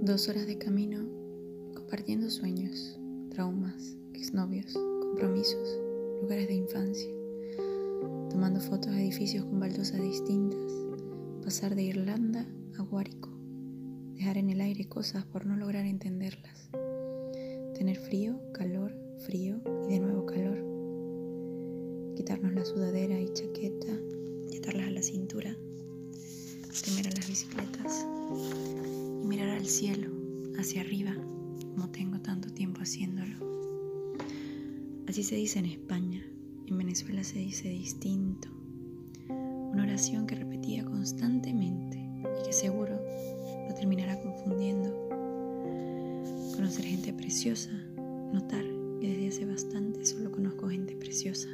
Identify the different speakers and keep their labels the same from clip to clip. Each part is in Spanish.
Speaker 1: Dos horas de camino compartiendo sueños, traumas, exnovios, compromisos, lugares de infancia, tomando fotos de edificios con baldosas distintas, pasar de Irlanda a Guárico, dejar en el aire cosas por no lograr entenderlas, tener frío, calor, frío y de nuevo calor, quitarnos la sudadera cielo, hacia arriba, como tengo tanto tiempo haciéndolo. Así se dice en España, en Venezuela se dice distinto. Una oración que repetía constantemente y que seguro lo terminará confundiendo. Conocer gente preciosa, notar que desde hace bastante solo conozco gente preciosa,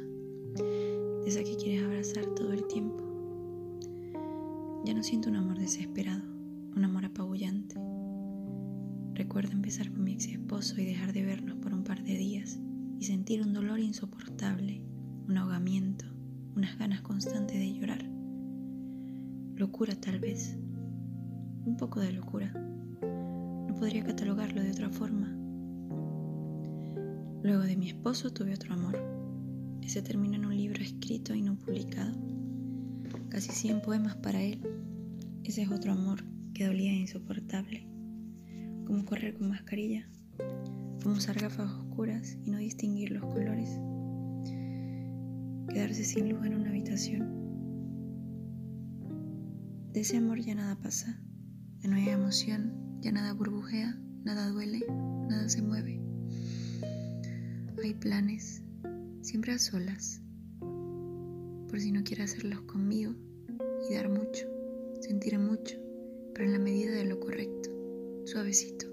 Speaker 1: esa que quieres abrazar todo el tiempo. Ya no siento un amor desesperado, un amor apabullante. Recuerdo empezar con mi ex esposo y dejar de vernos por un par de días y sentir un dolor insoportable, un ahogamiento, unas ganas constantes de llorar. Locura tal vez, un poco de locura. No podría catalogarlo de otra forma. Luego de mi esposo tuve otro amor. Ese terminó en un libro escrito y no publicado. Casi 100 poemas para él. Ese es otro amor que dolía insoportable. Como correr con mascarilla, como usar gafas oscuras y no distinguir los colores. Quedarse sin luz en una habitación. De ese amor ya nada pasa, ya no hay emoción, ya nada burbujea, nada duele, nada se mueve. Hay planes, siempre a solas, por si no quiere hacerlos conmigo y dar mucho, sentir mucho, pero en la medida de lo correcto, suavecito,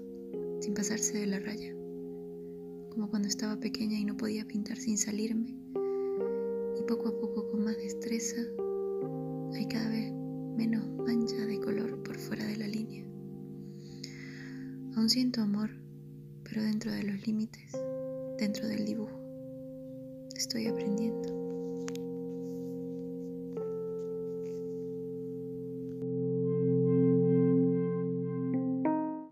Speaker 1: sin pasarse de la raya, como cuando estaba pequeña y no podía pintar sin salirme, y poco a poco con más destreza hay cada vez menos mancha de color por fuera de la línea. Aún siento amor, pero dentro de los límites, dentro del dibujo. Estoy aprendiendo.